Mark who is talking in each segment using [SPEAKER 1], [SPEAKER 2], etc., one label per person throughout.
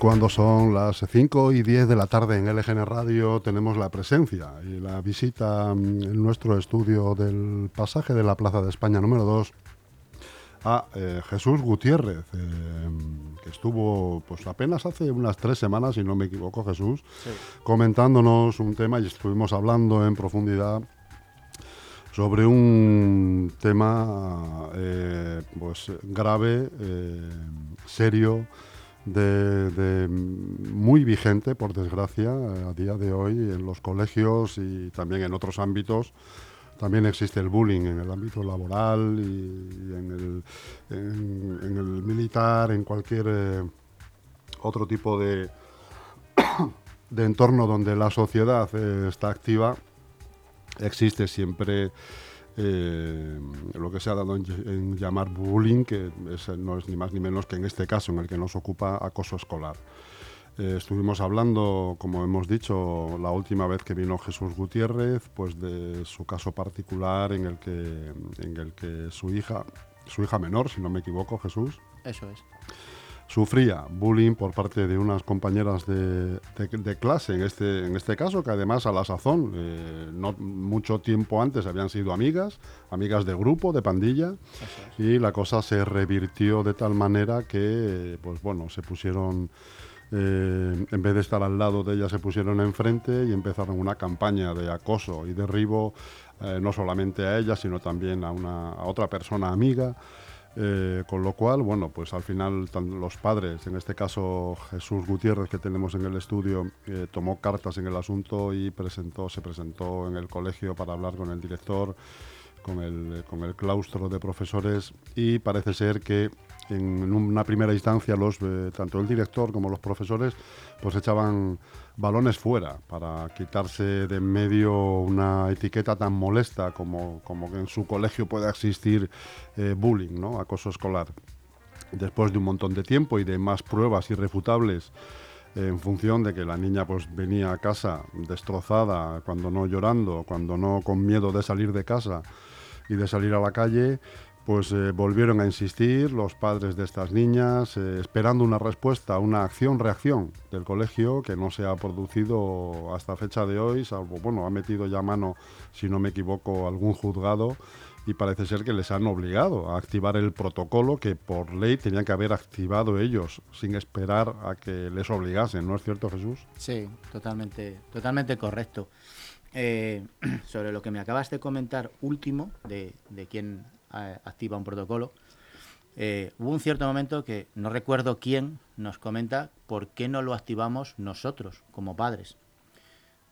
[SPEAKER 1] Cuando son las 5 y 10 de la tarde en LGN Radio tenemos la presencia y la visita mm, en nuestro estudio del pasaje de la Plaza de España número 2 a eh, Jesús Gutiérrez, eh, que estuvo pues apenas hace unas tres semanas, si no me equivoco Jesús, comentándonos un tema y estuvimos hablando en profundidad sobre un tema eh, pues grave, serio, de, muy vigente, por desgracia, a día de hoy en los colegios y también en otros ámbitos. También existe el bullying en el ámbito laboral y, en, el, militar, en cualquier eh, otro tipo de, de entorno donde la sociedad eh, está activa. Existe siempre eh, lo que se ha dado en, llamar bullying, que no es ni más ni menos que en este caso en el que nos ocupa acoso escolar. Eh, estuvimos hablando, como hemos dicho, la última vez que vino Jesús Gutiérrez, pues de su caso particular en el que, en el que su hija, su hija menor, si no me equivoco, Jesús.
[SPEAKER 2] Eso es
[SPEAKER 1] sufría bullying por parte de unas compañeras de, clase, en este, en este caso, que además a la sazón, eh, no mucho tiempo antes habían sido amigas, amigas de grupo, de pandilla, y la cosa se revirtió de tal manera que, pues bueno, se pusieron... Eh, en vez de estar al lado de ella, se pusieron enfrente y empezaron una campaña de acoso y derribo, eh, no solamente a ella, sino también a, una, a otra persona amiga. Eh, con lo cual, bueno, pues al final los padres, en este caso Jesús Gutiérrez que tenemos en el estudio, eh, tomó cartas en el asunto y presentó, se presentó en el colegio para hablar con el director, con el, claustro de profesores y parece ser que en una primera instancia los, eh, tanto el director como los profesores pues echaban balones fuera para quitarse de en medio una etiqueta tan molesta como, como que en su colegio pueda existir eh, bullying, ¿no? acoso escolar. Después de un montón de tiempo y de más pruebas irrefutables en función de que la niña pues venía a casa destrozada, cuando no llorando, cuando no con miedo de salir de casa y de salir a la calle, pues eh, volvieron a insistir los padres de estas niñas, eh, esperando una respuesta, una acción-reacción del colegio que no se ha producido hasta fecha de hoy, salvo, bueno, ha metido ya mano, si no me equivoco, algún juzgado y parece ser que les han obligado a activar el protocolo que por ley tenían que haber activado ellos sin esperar a que les obligasen, ¿no es cierto Jesús?
[SPEAKER 2] Sí, totalmente, totalmente correcto. Eh, sobre lo que me acabas de comentar último, de, quién activa un protocolo. Eh, hubo un cierto momento que no recuerdo quién nos comenta por qué no lo activamos nosotros como padres.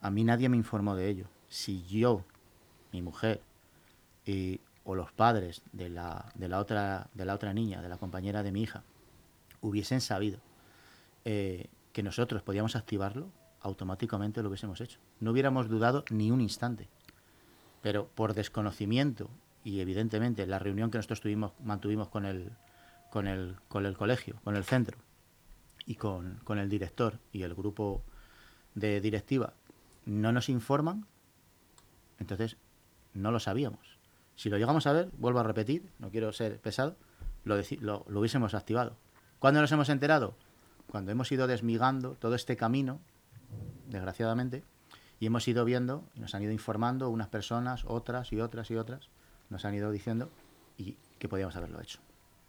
[SPEAKER 2] A mí nadie me informó de ello. Si yo, mi mujer y, o los padres de la, de, la otra, de la otra niña, de la compañera de mi hija, hubiesen sabido eh, que nosotros podíamos activarlo, automáticamente lo hubiésemos hecho. No hubiéramos dudado ni un instante. Pero por desconocimiento y evidentemente la reunión que nosotros tuvimos, mantuvimos con el, con, el, con el colegio, con el centro y con, con el director y el grupo de directiva no nos informan, entonces no lo sabíamos. Si lo llegamos a ver, vuelvo a repetir, no quiero ser pesado, lo, lo, lo hubiésemos activado. ¿Cuándo nos hemos enterado? Cuando hemos ido desmigando todo este camino, desgraciadamente, y hemos ido viendo, y nos han ido informando unas personas, otras y otras y otras, nos han ido diciendo y que podíamos haberlo hecho.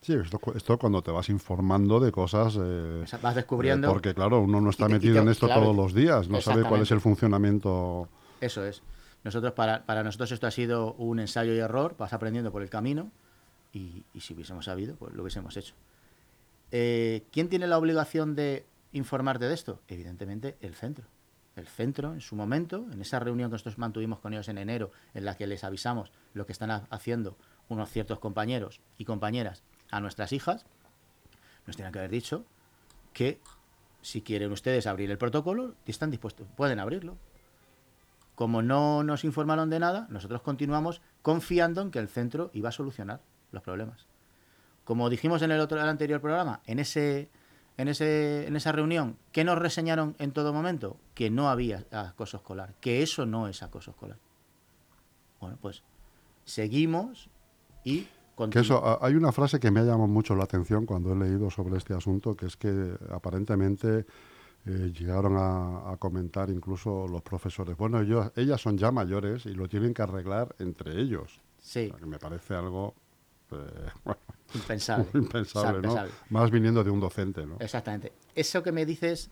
[SPEAKER 1] Sí, esto, esto cuando te vas informando de cosas...
[SPEAKER 2] Eh, vas descubriendo...
[SPEAKER 1] Eh, porque claro, uno no está metido en esto todos los días, no sabe cuál es el funcionamiento...
[SPEAKER 2] Eso es. Nosotros, para, para nosotros esto ha sido un ensayo y error, vas aprendiendo por el camino y, si hubiésemos sabido, pues lo hubiésemos hecho. Eh, ¿Quién tiene la obligación de informarte de esto? Evidentemente el centro el centro en su momento, en esa reunión que nosotros mantuvimos con ellos en enero, en la que les avisamos lo que están haciendo unos ciertos compañeros y compañeras a nuestras hijas, nos tienen que haber dicho que si quieren ustedes abrir el protocolo, están dispuestos, pueden abrirlo. Como no nos informaron de nada, nosotros continuamos confiando en que el centro iba a solucionar los problemas. Como dijimos en el, otro, el anterior programa, en ese en, ese, en esa reunión, ¿qué nos reseñaron en todo momento? Que no había acoso escolar, que eso no es acoso escolar. Bueno, pues seguimos y
[SPEAKER 1] Que eso, hay una frase que me ha llamado mucho la atención cuando he leído sobre este asunto, que es que aparentemente eh, llegaron a, comentar incluso los profesores, bueno, ellos, ellas son ya mayores y lo tienen que arreglar entre ellos.
[SPEAKER 2] Sí.
[SPEAKER 1] que me parece algo... Eh,
[SPEAKER 2] impensable.
[SPEAKER 1] impensable, ¿no? Más viniendo de un docente, ¿no?
[SPEAKER 2] Exactamente. Eso que me dices,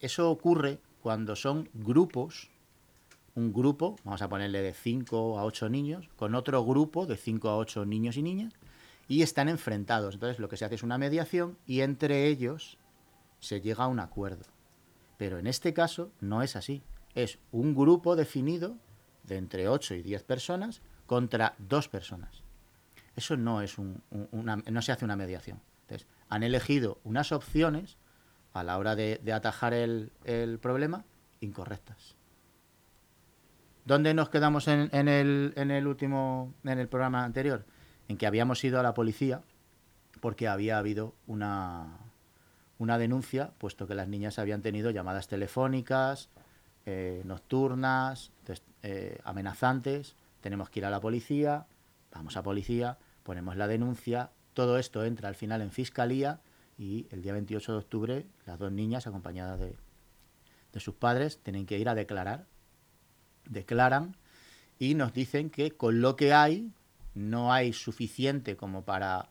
[SPEAKER 2] eso ocurre cuando son grupos, un grupo, vamos a ponerle de 5 a 8 niños, con otro grupo de 5 a 8 niños y niñas, y están enfrentados. Entonces lo que se hace es una mediación y entre ellos se llega a un acuerdo. Pero en este caso no es así. Es un grupo definido de entre 8 y 10 personas contra dos personas. Eso no es una, no se hace una mediación. Entonces, han elegido unas opciones a la hora de, atajar el, problema incorrectas. ¿Dónde nos quedamos en, el, en el último, en el programa anterior? En que habíamos ido a la policía porque había habido una, una denuncia, puesto que las niñas habían tenido llamadas telefónicas, eh, nocturnas, eh, amenazantes. Tenemos que ir a la policía, vamos a policía, ponemos la denuncia, todo esto entra al final en fiscalía y el día 28 de octubre las dos niñas acompañadas de, de sus padres tienen que ir a declarar. Declaran y nos dicen que con lo que hay no hay suficiente como para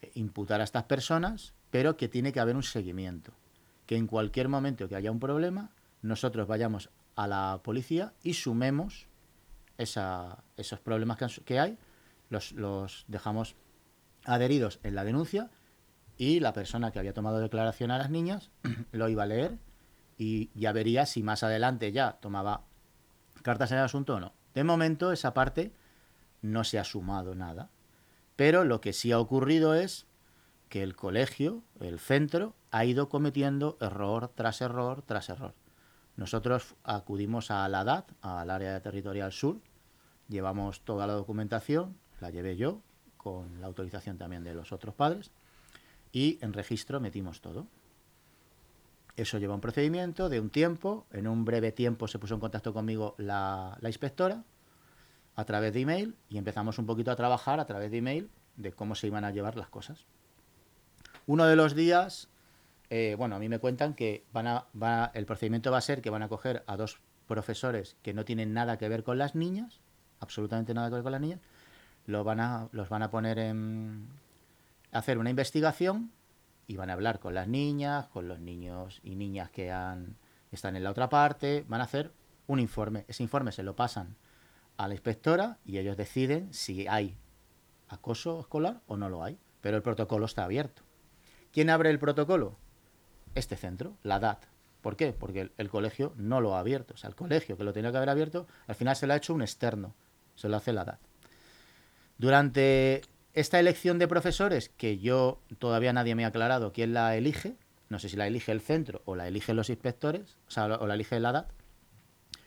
[SPEAKER 2] eh, imputar a estas personas, pero que tiene que haber un seguimiento. Que en cualquier momento que haya un problema, nosotros vayamos a la policía y sumemos esos problemas que, hay, los, los dejamos adheridos en la denuncia y la persona que había tomado declaración a las niñas lo iba a leer y ya vería si más adelante ya tomaba cartas en el asunto o no. De momento esa parte no se ha sumado nada, pero lo que sí ha ocurrido es que el colegio, el centro, ha ido cometiendo error tras error tras error. Nosotros acudimos a la DAT, al área territorial sur, llevamos toda la documentación, la llevé yo, con la autorización también de los otros padres, y en registro metimos todo. Eso lleva un procedimiento de un tiempo, en un breve tiempo se puso en contacto conmigo la, la inspectora a través de email y empezamos un poquito a trabajar a través de email de cómo se iban a llevar las cosas. Uno de los días, eh, bueno, a mí me cuentan que van a, va, el procedimiento va a ser que van a coger a dos profesores que no tienen nada que ver con las niñas, absolutamente nada que ver con las niñas, los van a, los van a poner en hacer una investigación y van a hablar con las niñas, con los niños y niñas que han, están en la otra parte, van a hacer un informe. Ese informe se lo pasan a la inspectora y ellos deciden si hay acoso escolar o no lo hay. Pero el protocolo está abierto. ¿Quién abre el protocolo? Este centro, la DAT. ¿Por qué? Porque el, colegio no lo ha abierto. O sea, el colegio que lo tenía que haber abierto, al final se lo ha hecho un externo. Se lo hace la DAT. Durante esta elección de profesores, que yo todavía nadie me ha aclarado quién la elige, no sé si la elige el centro o la eligen los inspectores, o sea, o la elige la DAT,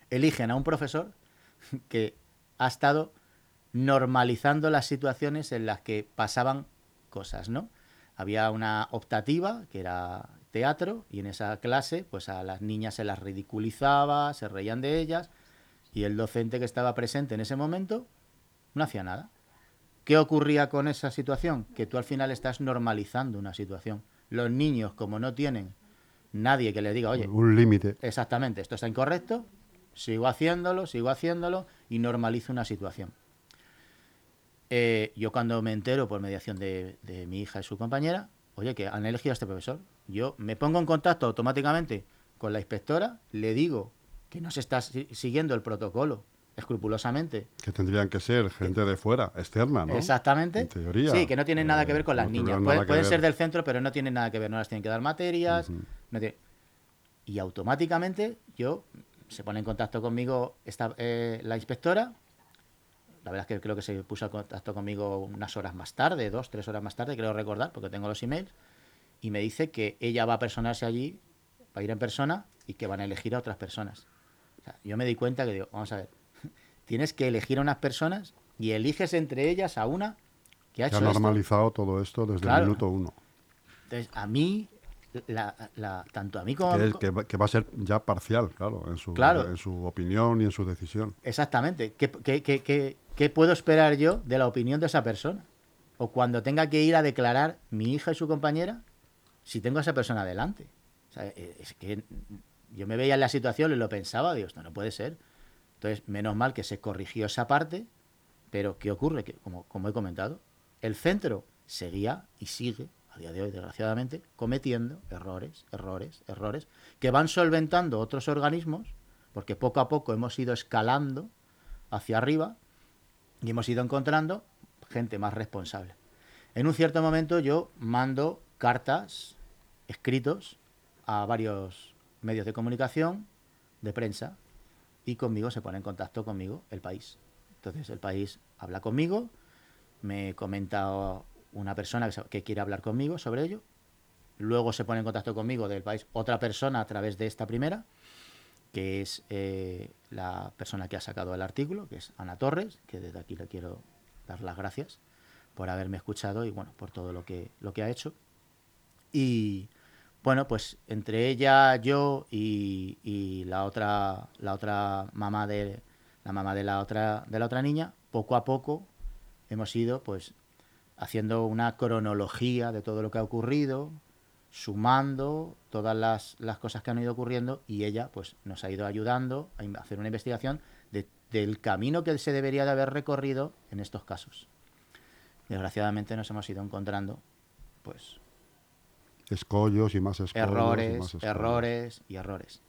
[SPEAKER 2] eligen a un profesor que ha estado normalizando las situaciones en las que pasaban cosas, ¿no? había una optativa, que era teatro, y en esa clase, pues a las niñas se las ridiculizaba, se reían de ellas, y el docente que estaba presente en ese momento no hacía nada. ¿Qué ocurría con esa situación? Que tú al final estás normalizando una situación. Los niños, como no tienen nadie que le diga, oye,
[SPEAKER 1] un límite.
[SPEAKER 2] Exactamente, esto está incorrecto, sigo haciéndolo, sigo haciéndolo y normalizo una situación. Eh, yo cuando me entero por mediación de, mi hija y su compañera, oye, que han elegido a este profesor, yo me pongo en contacto automáticamente con la inspectora, le digo que no se está siguiendo el protocolo escrupulosamente.
[SPEAKER 1] Que tendrían que ser gente de fuera, externa, ¿no?
[SPEAKER 2] Exactamente.
[SPEAKER 1] En teoría.
[SPEAKER 2] Sí, que no tienen nada que ver con las niñas. pueden ser del centro, pero no tienen nada que ver, no las tienen que dar materias. Y automáticamente yo se pone en contacto conmigo esta, eh, la inspectora la verdad es que creo que se puso en contacto conmigo unas horas más tarde, dos, tres horas más tarde, creo recordar, porque tengo los emails, y me dice que ella va a personarse allí, va a ir en persona y que van a elegir a otras personas. yo me di cuenta que digo, vamos a ver, tienes que elegir a unas personas y eliges entre ellas a una que ha hecho.
[SPEAKER 1] ha normalizado todo esto desde el minuto uno.
[SPEAKER 2] Entonces, a mí la, tanto a mí como
[SPEAKER 1] que, que, va a ser ya parcial, claro, en su, en su opinión y en su decisión.
[SPEAKER 2] Exactamente. ¿Qué, qué, qué, ¿Qué puedo esperar yo de la opinión de esa persona? o cuando tenga que ir a declarar mi hija y su compañera si tengo a esa persona delante. O sea, es que yo me veía en la situación y lo pensaba, digo, esto no puede ser. Entonces, menos mal que se corrigió esa parte, pero ¿qué ocurre? Que, como, como he comentado, el centro seguía y sigue, a día de hoy, desgraciadamente, cometiendo errores, errores, errores, que van solventando otros organismos, porque poco a poco hemos ido escalando hacia arriba y hemos ido encontrando gente más responsable. En un cierto momento yo mando cartas, escritos a varios medios de comunicación, de prensa, y conmigo se pone en contacto conmigo el país. Entonces el país habla conmigo, me comenta una persona que, quiere hablar conmigo sobre ello, luego se pone en contacto conmigo del país otra persona a través de esta primera, que es eh, la persona que ha sacado el artículo, que es Ana Torres, que desde aquí le quiero dar las gracias por haberme escuchado y bueno, por todo lo que, lo que ha hecho. Y bueno, pues entre ella, yo y, la otra, la otra mamá de la mamá de la otra, de la otra niña, poco a poco hemos ido pues haciendo una cronología de todo lo que ha ocurrido, sumando todas las, cosas que han ido ocurriendo y ella pues nos ha ido ayudando a hacer una investigación del camino que se debería de haber recorrido en estos casos. Desgraciadamente nos hemos ido encontrando pues
[SPEAKER 1] escollos y más escollos.
[SPEAKER 2] Errores, errores y errores.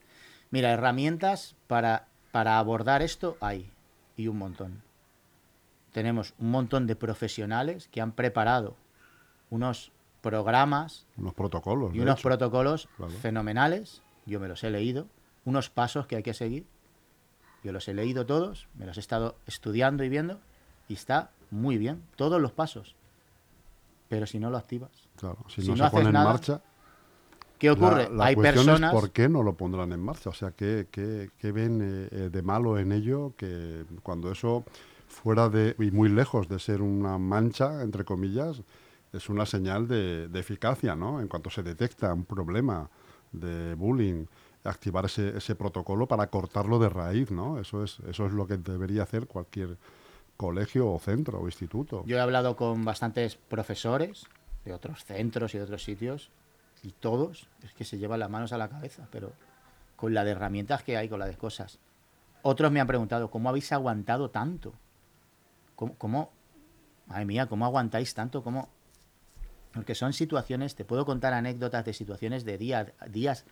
[SPEAKER 2] Mira, herramientas para, para abordar esto hay y un montón. Tenemos un montón de profesionales que han preparado unos programas.
[SPEAKER 1] Unos protocolos.
[SPEAKER 2] Y unos protocolos fenomenales. Yo me los he leído. Unos pasos que hay que seguir. Yo los he leído todos, me los he estado estudiando y viendo. Y está muy bien, todos los pasos. Pero si no lo activas.
[SPEAKER 1] Claro, si, no, se pone en marcha.
[SPEAKER 2] ¿Qué ocurre?
[SPEAKER 1] La, Hay personas. Es ¿Por qué no lo pondrán en marcha? O sea, ¿qué, qué, ven eh, eh, de malo en ello? Que cuando eso fuera de. y muy lejos de ser una mancha, entre comillas, es una señal de, eficacia, ¿no? En cuanto se detecta un problema de bullying, activar ese, ese, protocolo para cortarlo de raíz, ¿no? Eso es, eso es lo que debería hacer cualquier colegio o centro o instituto.
[SPEAKER 2] Yo he hablado con bastantes profesores de otros centros y de otros sitios y todos es que se llevan las manos a la cabeza, pero con la de herramientas que hay, con la de cosas. Otros me han preguntado, ¿cómo habéis aguantado tanto? ¿Cómo, cómo madre mía, cómo aguantáis tanto? ¿Cómo? Porque son situaciones, te puedo contar anécdotas de situaciones de día, días,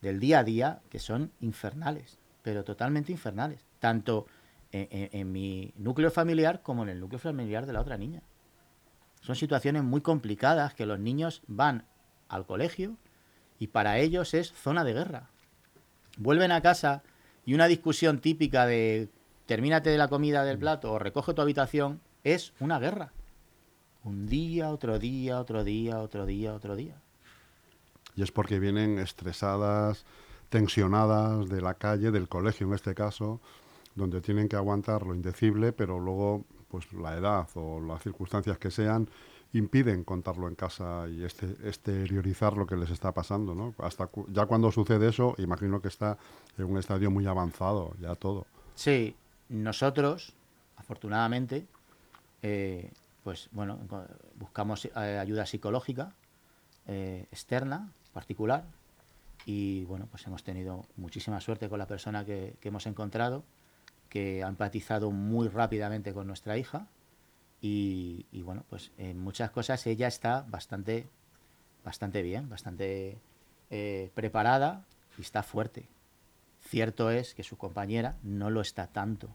[SPEAKER 2] del día a día que son infernales, pero totalmente infernales. Tanto en, mi núcleo familiar como en el núcleo familiar de la otra niña. Son situaciones muy complicadas que los niños van al colegio y para ellos es zona de guerra. Vuelven a casa y una discusión típica de termínate de la comida del plato o recoge tu habitación es una guerra. Un día, otro día, otro día, otro día, otro día.
[SPEAKER 1] Y es porque vienen estresadas, tensionadas de la calle, del colegio en este caso, donde tienen que aguantar lo indecible, pero luego pues la edad o las circunstancias que sean impiden contarlo en casa y este, exteriorizar lo que les está pasando, ¿no? Hasta ya cuando sucede eso, imagino que está en un estadio muy avanzado, ya todo.
[SPEAKER 2] Sí, nosotros, afortunadamente, eh, pues bueno, buscamos eh, ayuda psicológica eh, externa, particular, y bueno, pues hemos tenido muchísima suerte con la persona que hemos encontrado que ha empatizado muy rápidamente con nuestra hija y, bueno, pues en muchas cosas ella está bastante, bastante bien, bastante eh, preparada y está fuerte. Cierto es que su compañera no lo está tanto.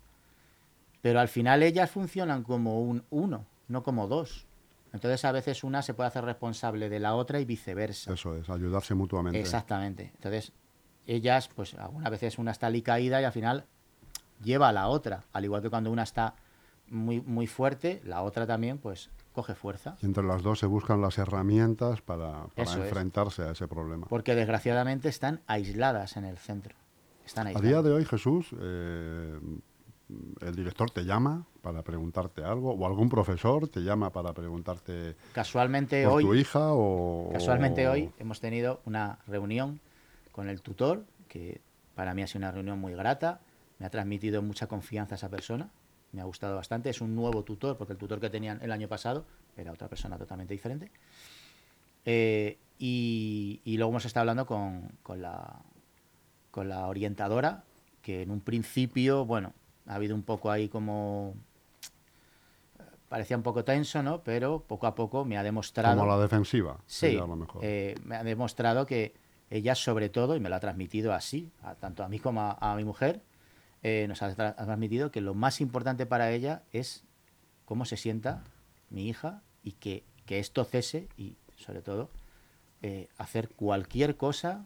[SPEAKER 2] Pero al final ellas funcionan como un uno, no como dos. Entonces a veces una se puede hacer responsable de la otra y viceversa.
[SPEAKER 1] Eso es, ayudarse mutuamente.
[SPEAKER 2] Exactamente. Entonces ellas, pues algunas veces una está caída y al final lleva a la otra. Al igual que cuando una está muy, muy fuerte, la otra también pues coge fuerza.
[SPEAKER 1] Y entre las dos se buscan las herramientas para, enfrentarse a ese problema.
[SPEAKER 2] Porque desgraciadamente están aisladas en el centro. Están
[SPEAKER 1] A día de hoy, Jesús, eh, el director te llama para preguntarte algo o algún profesor te llama para preguntarte
[SPEAKER 2] casualmente
[SPEAKER 1] por
[SPEAKER 2] hoy
[SPEAKER 1] tu hija o
[SPEAKER 2] casualmente hoy hemos tenido una reunión con el tutor que para mí ha sido una reunión muy grata me ha transmitido mucha confianza esa persona, me ha gustado bastante. Es un nuevo tutor, porque el tutor que tenían el año pasado era otra persona totalmente diferente. Eh, y, luego hemos estado hablando con, la, con la orientadora, que en un principio, bueno, ha habido un poco ahí como parecía un poco tenso, ¿no? Pero poco a poco me ha demostrado...
[SPEAKER 1] Como la defensiva.
[SPEAKER 2] Sí, eh, me ha demostrado que ella sobre todo, y me lo ha transmitido así, tanto a mí como a, mi mujer, eh, nos ha, transmitido que lo más importante para ella es cómo se sienta mi hija y que, esto cese y sobre todo eh, hacer cualquier cosa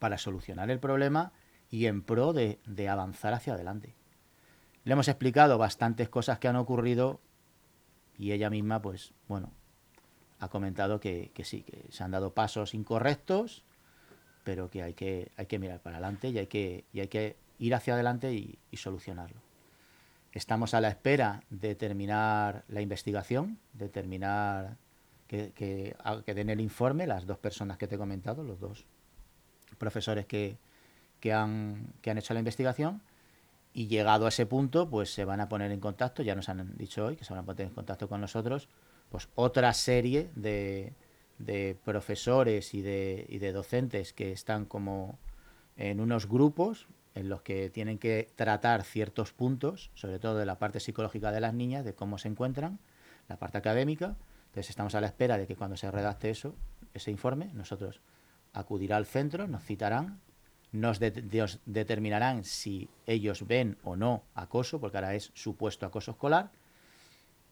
[SPEAKER 2] para solucionar el problema y en pro de, de avanzar hacia adelante. Le hemos explicado bastantes cosas que han ocurrido y ella misma, pues, bueno, ha comentado que, sí, que se han dado pasos incorrectos, pero que hay que, hay que mirar para adelante y hay que, y hay que ir hacia adelante y, solucionarlo. Estamos a la espera de terminar la investigación, de terminar que, den el informe las dos personas que te he comentado, los dos profesores que, han, hecho la investigación y llegado a ese punto, pues se van a poner en contacto, ya nos han dicho hoy que se van a poner en contacto con nosotros, pues otra serie de, profesores y de docentes que están como en unos grupos en los que tienen que tratar ciertos puntos, sobre todo de la parte psicológica de las niñas, de cómo se encuentran, la parte académica. Entonces estamos a la espera de que cuando se redacte eso, ese informe, nosotros acudirá al centro, nos citarán nos, determinarán si ellos ven o no acoso, porque ahora es supuesto acoso escolar,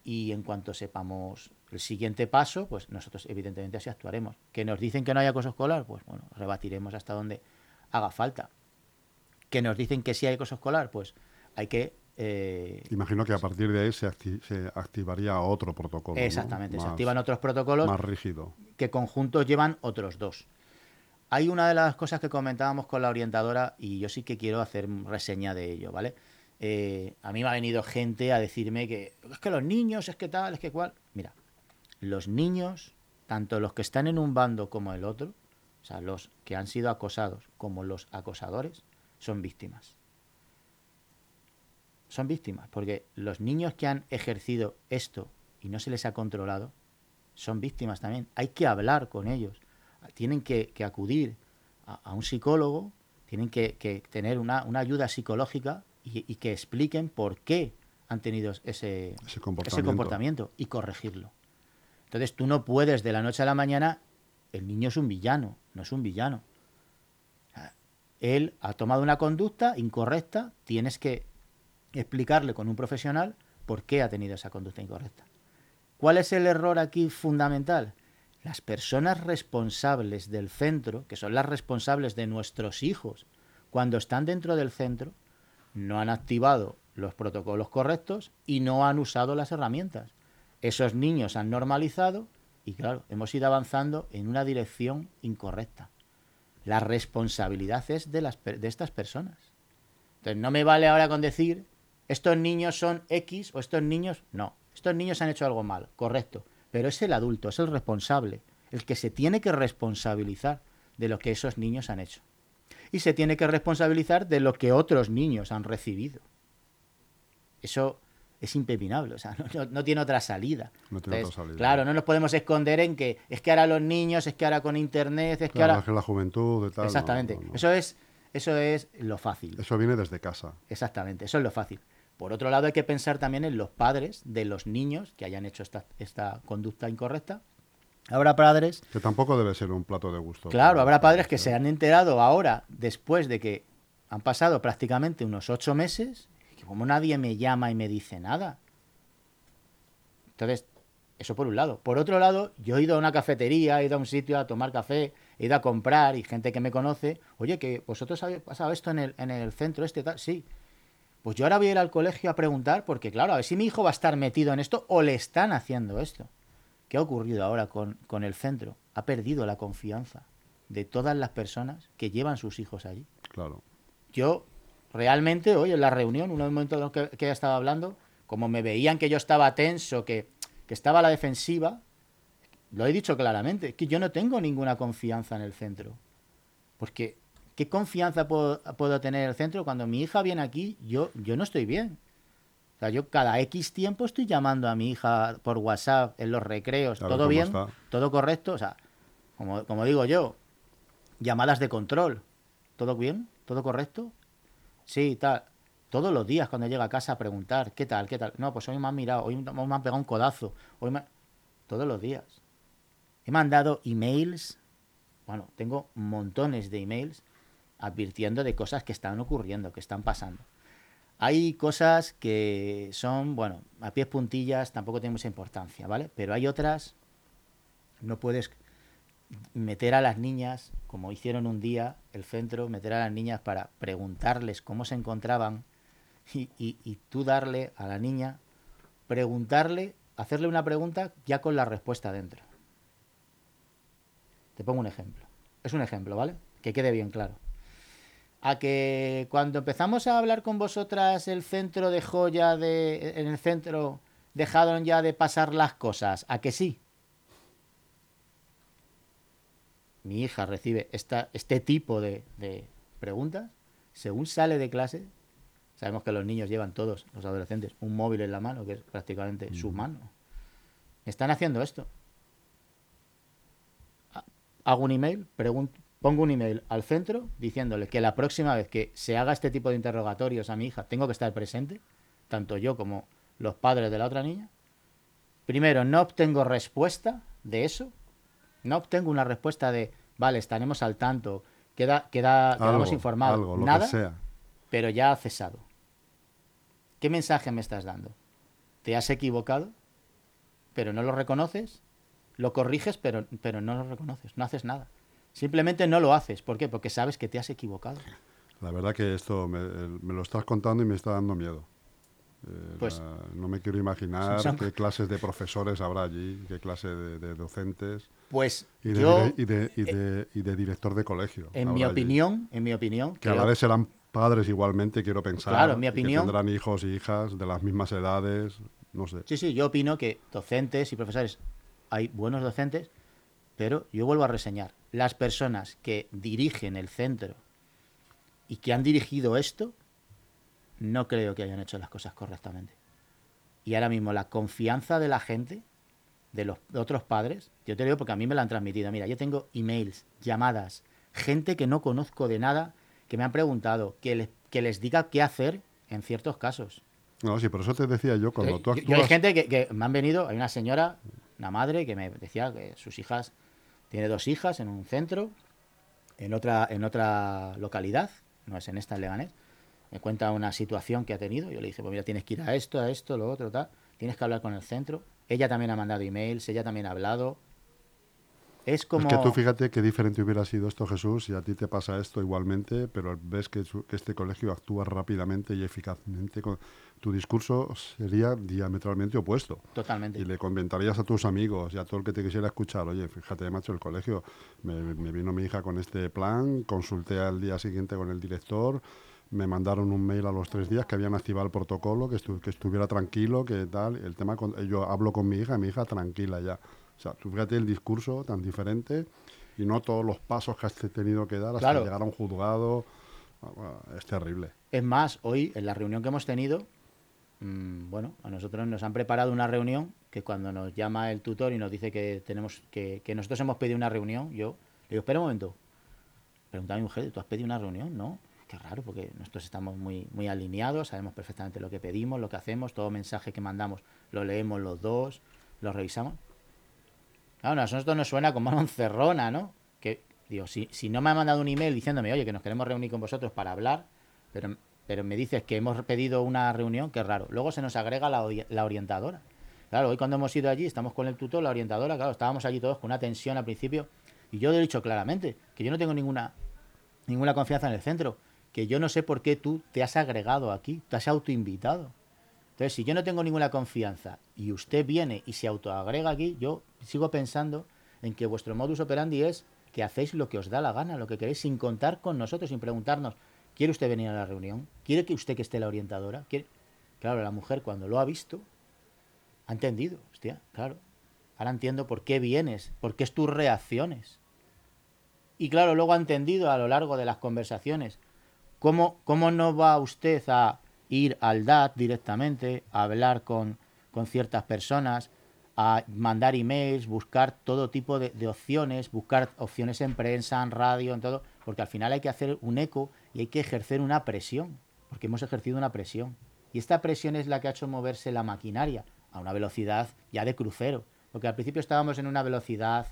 [SPEAKER 2] y en cuanto sepamos el siguiente paso, pues nosotros evidentemente así actuaremos. Que nos dicen que no hay acoso escolar, pues bueno, rebatiremos hasta donde haga falta. Que nos dicen que sí hay acoso escolar, pues hay que...
[SPEAKER 1] Eh, Imagino que a partir de ahí se, activaría otro protocolo.
[SPEAKER 2] Exactamente, se activan otros protocolos.
[SPEAKER 1] Más rígido.
[SPEAKER 2] Que conjuntos llevan otros dos. Hay una de las cosas que comentábamos con la orientadora y yo sí que quiero hacer reseña de ello, ¿vale? Eh, a mí me ha venido gente a decirme que es que los niños, es que tal, es que cual. Mira, los niños, tanto los que están en un bando como el otro, o sea, los que han sido acosados como los acosadores, son víctimas. Son víctimas, porque los niños que han ejercido esto y no se les ha controlado, son víctimas también. Hay que hablar con ellos tienen que, acudir a, un psicólogo, tienen que, tener una, ayuda psicológica y, que expliquen por qué han tenido ese, comportamiento. y corregirlo. Entonces tú no puedes de la noche a la mañana, el niño es un villano, no es un villano. Él ha tomado una conducta incorrecta, tienes que explicarle con un profesional por qué ha tenido esa conducta incorrecta. ¿Cuál es el error aquí fundamental? las personas responsables del centro, que son las responsables de nuestros hijos, cuando están dentro del centro, no han activado los protocolos correctos y no han usado las herramientas. Esos niños han normalizado y claro, hemos ido avanzando en una dirección incorrecta. La responsabilidad es de, las, de estas personas. Entonces no me vale ahora con decir, estos niños son X o estos niños... No, estos niños han hecho algo mal, correcto pero es el adulto, es el responsable, el que se tiene que responsabilizar de lo que esos niños han hecho. Y se tiene que responsabilizar de lo que otros niños han recibido. Eso es impepinable, o sea, no, tiene otra salida.
[SPEAKER 1] No tiene otra salida.
[SPEAKER 2] Claro, no nos podemos esconder en que es que ahora los niños, es que ahora con internet, es que ahora...
[SPEAKER 1] Es que la juventud, de tal,
[SPEAKER 2] Exactamente. Eso es eso es lo fácil.
[SPEAKER 1] Eso viene desde casa.
[SPEAKER 2] Exactamente, eso es lo fácil. Por otro lado, hay que pensar también en los padres de los niños que hayan hecho esta, conducta incorrecta. Habrá padres...
[SPEAKER 1] Que tampoco debe ser un plato de gusto.
[SPEAKER 2] Claro, habrá padres que se han enterado ahora, después de que han pasado prácticamente unos ocho meses, como nadie me llama y me dice nada. Entonces, eso por un lado. Por otro lado, yo he ido a una cafetería, he ido a un sitio a tomar café, he ido a comprar y gente que me conoce, oye, que vosotros habéis pasado esto en el, en el centro este tal, sí. Pues yo ahora voy a ir al colegio a preguntar, porque claro, a ver si mi hijo va a estar metido en esto o le están haciendo esto. ¿Qué ha ocurrido ahora con, con el centro? Ha perdido la confianza de todas las personas que llevan sus hijos allí.
[SPEAKER 1] Claro.
[SPEAKER 2] Yo realmente hoy en la reunión, uno de los momentos que, que estaba hablando, como me veían que yo estaba tenso, que, que estaba a la defensiva, lo he dicho claramente, que yo no tengo ninguna confianza en el centro. Porque ¿Qué confianza puedo, tener en el centro cuando mi hija viene aquí? Yo, yo no estoy bien. sea, yo cada X tiempo estoy llamando a mi hija por WhatsApp en los recreos, todo bien, todo correcto, o sea, como, como digo yo, llamadas de control, ¿todo bien? ¿Todo correcto? Sí, tal. Todos los días cuando llega a casa a preguntar, ¿qué tal? ¿Qué tal? No, pues hoy me han mirado, hoy me han pegado un codazo, hoy me... Todos los días. He mandado emails, bueno, tengo montones de emails advirtiendo de cosas que están ocurriendo, que están pasando. Hay cosas que son, bueno, a pies puntillas, tampoco tienen mucha importancia, ¿vale? Pero hay otras, no puedes meter a las niñas, como hicieron un día el centro, meter a las niñas para preguntarles cómo se encontraban y, y tú darle a la niña, preguntarle, hacerle una pregunta ya con la respuesta dentro. Te pongo un ejemplo. Es un ejemplo, ¿vale? Que quede bien claro a que cuando empezamos a hablar con vosotras el centro dejó ya de en el centro dejaron ya de pasar las cosas a que sí mi hija recibe esta, este tipo de, preguntas según sale de clase sabemos que los niños llevan todos los adolescentes un móvil en la mano que es prácticamente su mano. Están haciendo esto hago un email pregunto pongo un email al centro diciéndole que la próxima vez que se haga este tipo de interrogatorios a mi hija tengo que estar presente, tanto yo como los padres de la otra niña. Primero, no obtengo respuesta de eso, no obtengo una respuesta de, vale, estaremos al tanto, queda, queda, quedamos informados, nada, sea. pero ya ha cesado. ¿Qué mensaje me estás dando? ¿Te has equivocado? ¿Pero no lo reconoces? Lo corriges, pero, pero no lo reconoces, no haces nada. Simplemente no lo haces. ¿Por qué? Porque sabes que te has equivocado.
[SPEAKER 1] La verdad que esto me, lo estás contando y me está dando miedo. Eh, pues, no me quiero imaginar qué clases de profesores habrá allí, qué clase de, docentes.
[SPEAKER 2] Pues
[SPEAKER 1] y de, y, de, eh, y, de, director de colegio.
[SPEAKER 2] En mi opinión, en mi opinión.
[SPEAKER 1] Que a la vez serán padres igualmente, quiero pensar.
[SPEAKER 2] Claro, en mi opinión.
[SPEAKER 1] Que tendrán hijos y hijas de las mismas edades, no sé.
[SPEAKER 2] Sí, sí, yo opino que docentes y profesores, hay buenos docentes, pero yo vuelvo a reseñar las personas que dirigen el centro y que han dirigido esto, no creo que hayan hecho las cosas correctamente. Y ahora mismo la confianza de la gente, de los otros padres, yo te digo porque a mí me la han transmitido. Mira, yo tengo emails, llamadas, gente que no conozco de nada, que me han preguntado que, les, que les diga qué hacer en ciertos casos.
[SPEAKER 1] No, sí, por eso te decía yo, cuando tú
[SPEAKER 2] actúas... hay gente que, que me han venido, hay una señora, una madre, que me decía que sus hijas tiene dos hijas en un centro, en otra, en otra localidad, no es en esta, en Leganés. Me cuenta una situación que ha tenido. Yo le dije, pues mira, tienes que ir a esto, a esto, lo otro, tal. Tienes que hablar con el centro. Ella también ha mandado emails, ella también ha hablado. Es como...
[SPEAKER 1] Es que tú fíjate qué diferente hubiera sido esto, Jesús, si a ti te pasa esto igualmente, pero ves que, que este colegio actúa rápidamente y eficazmente con, tu discurso sería diametralmente opuesto.
[SPEAKER 2] Totalmente.
[SPEAKER 1] Y le comentarías a tus amigos y a todo el que te quisiera escuchar, oye, fíjate, macho, el colegio, me, vino mi hija con este plan, consulté al día siguiente con el director, me mandaron un mail a los tres días que habían activado el protocolo, que, que estuviera tranquilo, que tal, el tema, con, yo hablo con mi hija, mi hija tranquila ya. O sea, tú fíjate el discurso tan diferente y no todos los pasos que has tenido que dar hasta llegar a un juzgado. Ah, es terrible.
[SPEAKER 2] Es más, hoy en la reunión que hemos tenido, Mm, bueno, a nosotros nos han preparado una reunión que cuando nos llama el tutor y nos dice que tenemos que, nosotros hemos pedido una reunión, yo le digo, espera un momento. Pregunta a mi mujer, ¿tú has pedido una reunión? No. Qué raro, porque nosotros estamos muy, muy alineados, sabemos perfectamente lo que pedimos, lo que hacemos, todo mensaje que mandamos lo leemos los dos, lo revisamos. Claro, a nosotros nos suena como una encerrona, ¿no? Que, digo, si, si no me ha mandado un email diciéndome, oye, que nos queremos reunir con vosotros para hablar, pero pero me dices que hemos pedido una reunión, qué raro. Luego se nos agrega la, la, orientadora. Claro, hoy cuando hemos ido allí, estamos con el tutor, la orientadora, claro, estábamos allí todos con una tensión al principio. Y yo he dicho claramente que yo no tengo ninguna, ninguna confianza en el centro, que yo no sé por qué tú te has agregado aquí, te has autoinvitado. Entonces, si yo no tengo ninguna confianza y usted viene y se autoagrega aquí, yo sigo pensando en que vuestro modus operandi es que hacéis lo que os da la gana, lo que queréis, sin contar con nosotros, sin preguntarnos, ¿Quiere usted venir a la reunión? ¿Quiere que usted que esté la orientadora? Claro, la mujer cuando lo ha visto, ha entendido, hostia, claro. Ahora entiendo por qué vienes, por qué es tus reacciones. Y claro, luego ha entendido a lo largo de las conversaciones cómo, cómo no va usted a ir al DAT directamente, a hablar con, con ciertas personas, a mandar emails, buscar todo tipo de, de, opciones, buscar opciones en prensa, en radio, en todo, porque al final hay que hacer un eco y hay que ejercer una presión, porque hemos ejercido una presión. Y esta presión es la que ha hecho moverse la maquinaria a una velocidad ya de crucero, porque al principio estábamos en una velocidad,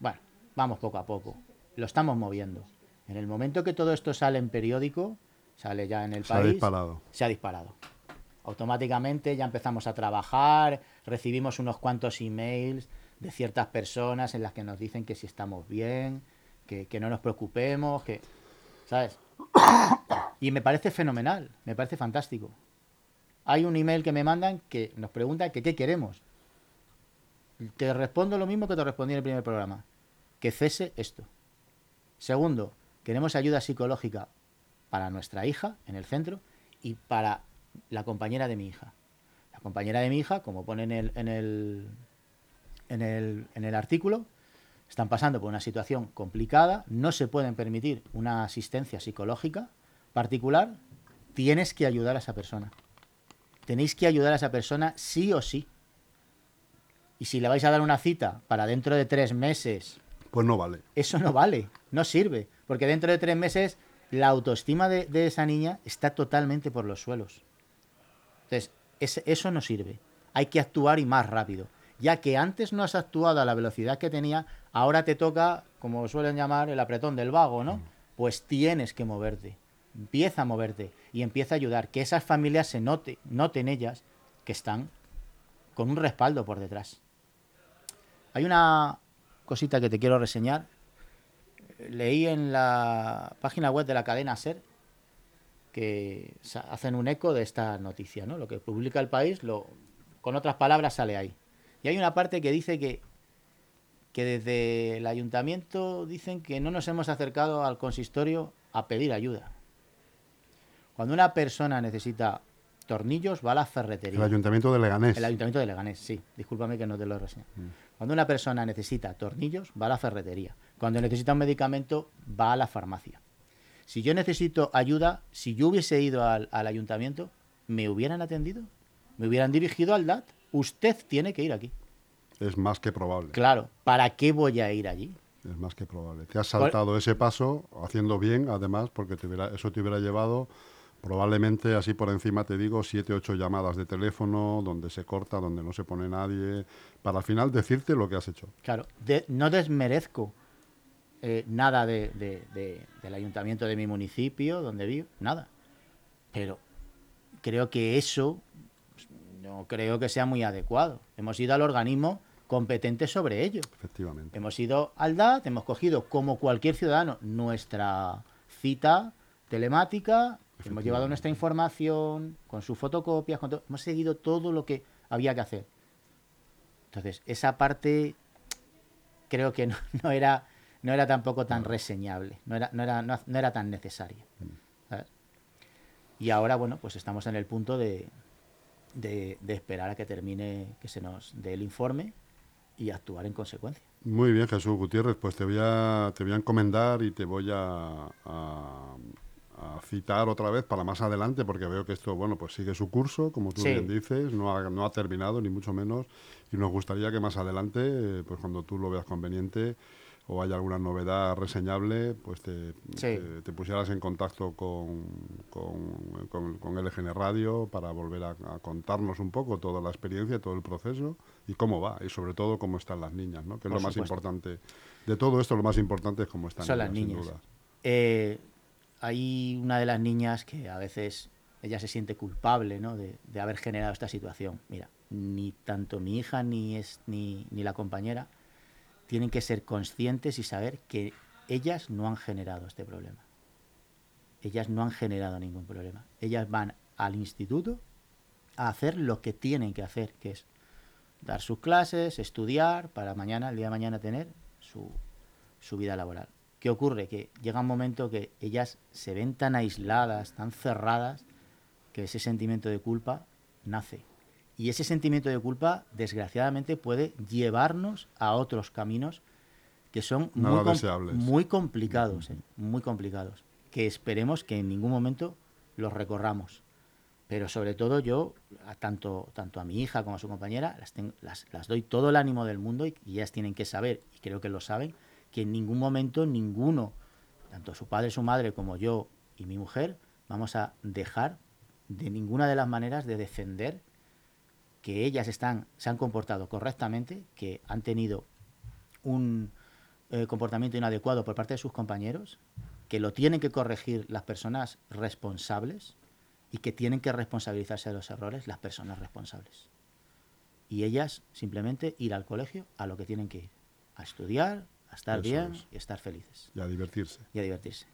[SPEAKER 2] bueno, vamos poco a poco, lo estamos moviendo. En el momento que todo esto sale en periódico, sale ya en el
[SPEAKER 1] Se
[SPEAKER 2] país,
[SPEAKER 1] ha disparado.
[SPEAKER 2] se ha disparado. Automáticamente ya empezamos a trabajar, recibimos unos cuantos emails de ciertas personas en las que nos dicen que si estamos bien, que, que no nos preocupemos, que, ¿sabes? Y me parece fenomenal, me parece fantástico. Hay un email que me mandan que nos pregunta que qué queremos. Te respondo lo mismo que te respondí en el primer programa. Que cese esto. Segundo, queremos ayuda psicológica para nuestra hija en el centro y para la compañera de mi hija. La compañera de mi hija, como pone en el, en el, en el, en el artículo, están pasando por una situación complicada, no se pueden permitir una asistencia psicológica particular, tienes que ayudar a esa persona. Tenéis que ayudar a esa persona sí o sí. Y si le vais a dar una cita para dentro de tres meses,
[SPEAKER 1] Pues no vale.
[SPEAKER 2] eso no vale, no sirve. Porque dentro de tres meses la autoestima de, de esa niña está totalmente por los suelos. Entonces, eso no sirve. Hay que actuar y más rápido. Ya que antes no has actuado a la velocidad que tenía, ahora te toca, como suelen llamar, el apretón del vago, ¿no? Pues tienes que moverte. Empieza a moverte y empieza a ayudar. Que esas familias se note, noten ellas que están con un respaldo por detrás. Hay una cosita que te quiero reseñar. Leí en la página web de la cadena SER que hacen un eco de esta noticia, ¿no? Lo que publica el país, lo, con otras palabras, sale ahí. Y hay una parte que dice que, que desde el ayuntamiento dicen que no nos hemos acercado al consistorio a pedir ayuda. Cuando una persona necesita tornillos, va a la ferretería.
[SPEAKER 1] El ayuntamiento de Leganés.
[SPEAKER 2] El ayuntamiento de Leganés, sí. Discúlpame que no te lo he reseñado. Cuando una persona necesita tornillos, va a la ferretería. Cuando necesita un medicamento, va a la farmacia. Si yo necesito ayuda, si yo hubiese ido al, al ayuntamiento, ¿me hubieran atendido? ¿Me hubieran dirigido al DAT? Usted tiene que ir aquí.
[SPEAKER 1] Es más que probable.
[SPEAKER 2] Claro, ¿para qué voy a ir allí?
[SPEAKER 1] Es más que probable. Te has saltado ese paso haciendo bien, además, porque te hubiera- eso te hubiera llevado probablemente, así por encima te digo, siete, ocho llamadas de teléfono, donde se corta, donde no se pone nadie, para al final decirte lo que has hecho.
[SPEAKER 2] Claro, de- no desmerezco eh, nada de- de- de- del ayuntamiento de mi municipio, donde vivo, nada. Pero creo que eso no creo que sea muy adecuado. Hemos ido al organismo competente sobre ello.
[SPEAKER 1] Efectivamente.
[SPEAKER 2] Hemos ido al DAT, hemos cogido como cualquier ciudadano nuestra cita telemática, hemos llevado nuestra información con sus fotocopias, con todo- hemos seguido todo lo que había que hacer. Entonces, esa parte creo que no, no era no era tampoco tan reseñable, no era, no era, no, no era tan necesaria. ¿sabes? Y ahora, bueno, pues estamos en el punto de, de, de esperar a que termine, que se nos dé el informe y actuar en consecuencia.
[SPEAKER 1] Muy bien, Jesús Gutiérrez, pues te voy a, te voy a encomendar y te voy a, a- a citar otra vez para más adelante, porque veo que esto, bueno, pues sigue su curso, como tú
[SPEAKER 2] Sí.
[SPEAKER 1] bien dices, no ha, no ha terminado, ni mucho menos, y nos gustaría que más adelante, eh, pues cuando tú lo veas conveniente o haya alguna novedad reseñable, pues te,
[SPEAKER 2] Sí.
[SPEAKER 1] te, te pusieras en contacto con, con, con- con LGN Radio para volver a, a contarnos un poco toda la experiencia, todo el proceso y cómo va, y sobre todo cómo están las niñas, ¿no? que es
[SPEAKER 2] Por
[SPEAKER 1] lo más importante. De todo esto, lo más importante es cómo están
[SPEAKER 2] Son las
[SPEAKER 1] ellas, sin
[SPEAKER 2] niñas.
[SPEAKER 1] duda.
[SPEAKER 2] Eh, hay una de las niñas que a veces ella se siente culpable ¿no? de, haber generado esta situación. Mira, ni tanto mi hija ni, es, ni, ni la compañera tienen que ser conscientes y saber que ellas no han generado este problema. Ellas no han generado ningún problema. Ellas van al instituto a hacer lo que tienen que hacer, que es dar sus clases, estudiar, para mañana, el día de mañana, tener su, su vida laboral. ¿Qué ocurre? Que llega un momento que ellas se ven tan aisladas, tan cerradas, que ese sentimiento de culpa nace. Y ese sentimiento de culpa, desgraciadamente, puede llevarnos a otros caminos que son muy, com-
[SPEAKER 1] deseables.
[SPEAKER 2] muy complicados, ¿eh? muy complicados, que esperemos que en ningún momento los recorramos. pero sobre todo yo, tanto, tanto a mi hija como a su compañera, las, las, doy todo el ánimo del mundo y, y, ellas tienen que saber, y creo que lo saben, que en ningún momento ninguno, tanto su padre, su madre, como yo y mi mujer, vamos a dejar de ninguna de las maneras de defender que ellas están, se han comportado correctamente, que han tenido un eh, comportamiento inadecuado por parte de sus compañeros, que lo tienen que corregir las personas responsables y que tienen que responsabilizarse de los errores las personas responsables. Y ellas simplemente ir al colegio a lo que tienen que ir, a estudiar, a estar bien y a estar felices.
[SPEAKER 1] Y a divertirse.
[SPEAKER 2] Y a divertirse.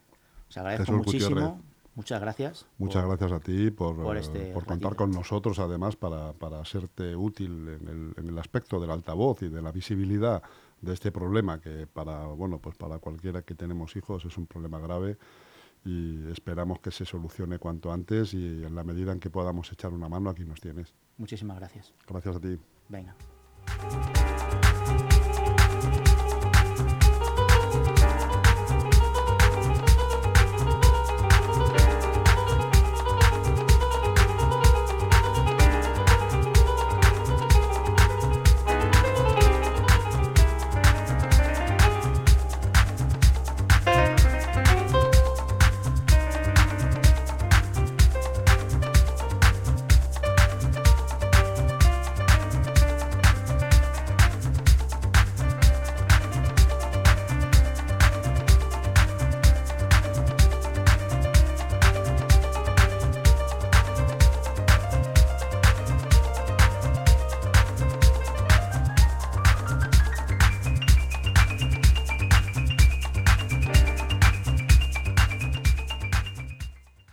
[SPEAKER 2] Os agradezco muchísimo. Muchas gracias.
[SPEAKER 1] Muchas gracias a ti por, este por contar con nosotros, además, para, para serte útil en el, en el, aspecto del altavoz y de la visibilidad de este problema, que para, bueno, pues para cualquiera que tenemos hijos es un problema grave y esperamos que se solucione cuanto antes y en la medida en que podamos echar una mano, aquí nos tienes.
[SPEAKER 2] Muchísimas gracias.
[SPEAKER 1] Gracias a ti.
[SPEAKER 2] Venga.